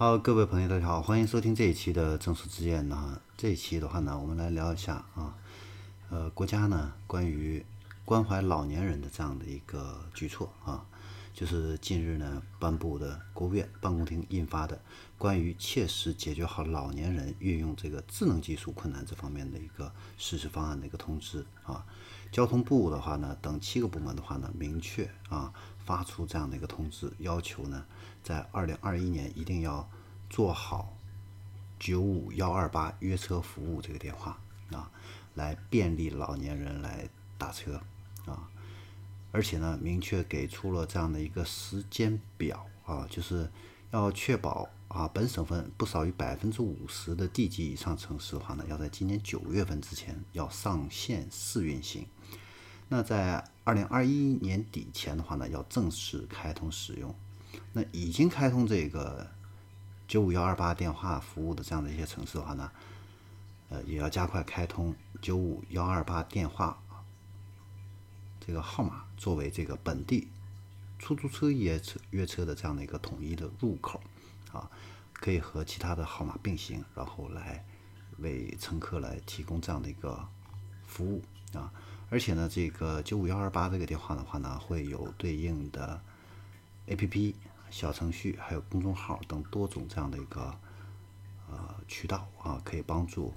好，各位朋友，大家好，欢迎收听这一期的正说之见呢。这一期的话呢，我们来聊一下啊，呃，国家呢关于关怀老年人的这样的一个举措啊，就是近日呢颁布的国务院办公厅印发的关于切实解决好老年人运用这个智能技术困难这方面的一个实施方案的一个通知啊。交通部的话呢，等七个部门的话呢，明确啊发出这样的一个通知，要求呢。在二零二一年一定要做好九五幺二八约车服务这个电话啊，来便利老年人来打车啊，而且呢，明确给出了这样的一个时间表啊，就是要确保啊，本省份不少于百分之五十的地级以上城市的话呢，要在今年九月份之前要上线试运行，那在二零二一年底前的话呢，要正式开通使用。那已经开通这个九五幺二八电话服务的这样的一些城市的话呢，呃，也要加快开通九五幺二八电话这个号码作为这个本地出租车约车约车的这样的一个统一的入口啊，可以和其他的号码并行，然后来为乘客来提供这样的一个服务啊。而且呢，这个九五幺二八这个电话的话呢，会有对应的 APP。小程序还有公众号等多种这样的一个呃渠道啊，可以帮助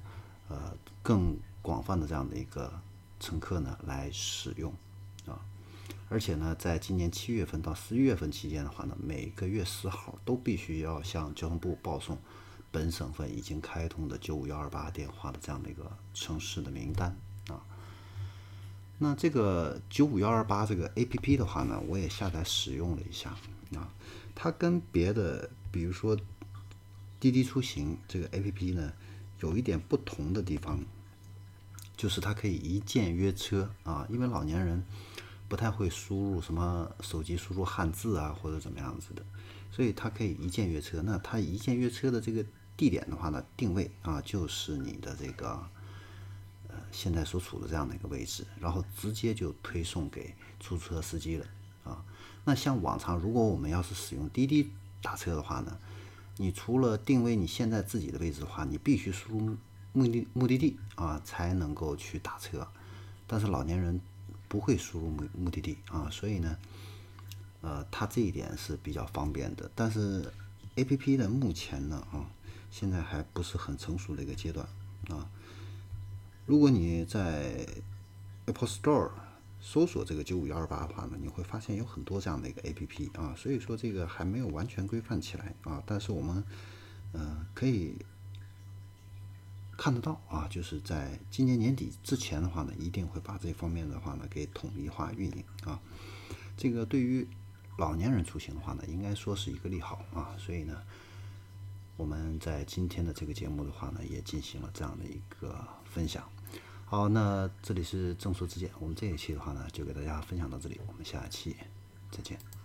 呃更广泛的这样的一个乘客呢来使用啊。而且呢，在今年七月份到十一月份期间的话呢，每个月十号都必须要向交通部报送本省份已经开通的九五幺二八电话的这样的一个城市的名单啊。那这个九五幺二八这个 APP 的话呢，我也下载使用了一下啊。它跟别的，比如说滴滴出行这个 A P P 呢，有一点不同的地方，就是它可以一键约车啊。因为老年人不太会输入什么手机输入汉字啊，或者怎么样子的，所以它可以一键约车。那它一键约车的这个地点的话呢，定位啊，就是你的这个呃现在所处的这样的一个位置，然后直接就推送给出租车司机了啊。那像往常，如果我们要是使用滴滴打车的话呢，你除了定位你现在自己的位置的话，你必须输入目的目的地啊，才能够去打车。但是老年人不会输入目目的地啊，所以呢，呃，它这一点是比较方便的。但是 A P P 的目前呢啊，现在还不是很成熟的一个阶段啊。如果你在 Apple Store。搜索这个九五幺二八的话呢，你会发现有很多这样的一个 A P P 啊，所以说这个还没有完全规范起来啊，但是我们呃可以看得到啊，就是在今年年底之前的话呢，一定会把这方面的话呢给统一化运营啊，这个对于老年人出行的话呢，应该说是一个利好啊，所以呢，我们在今天的这个节目的话呢，也进行了这样的一个分享。好，那这里是正说之见，我们这一期的话呢，就给大家分享到这里，我们下期再见。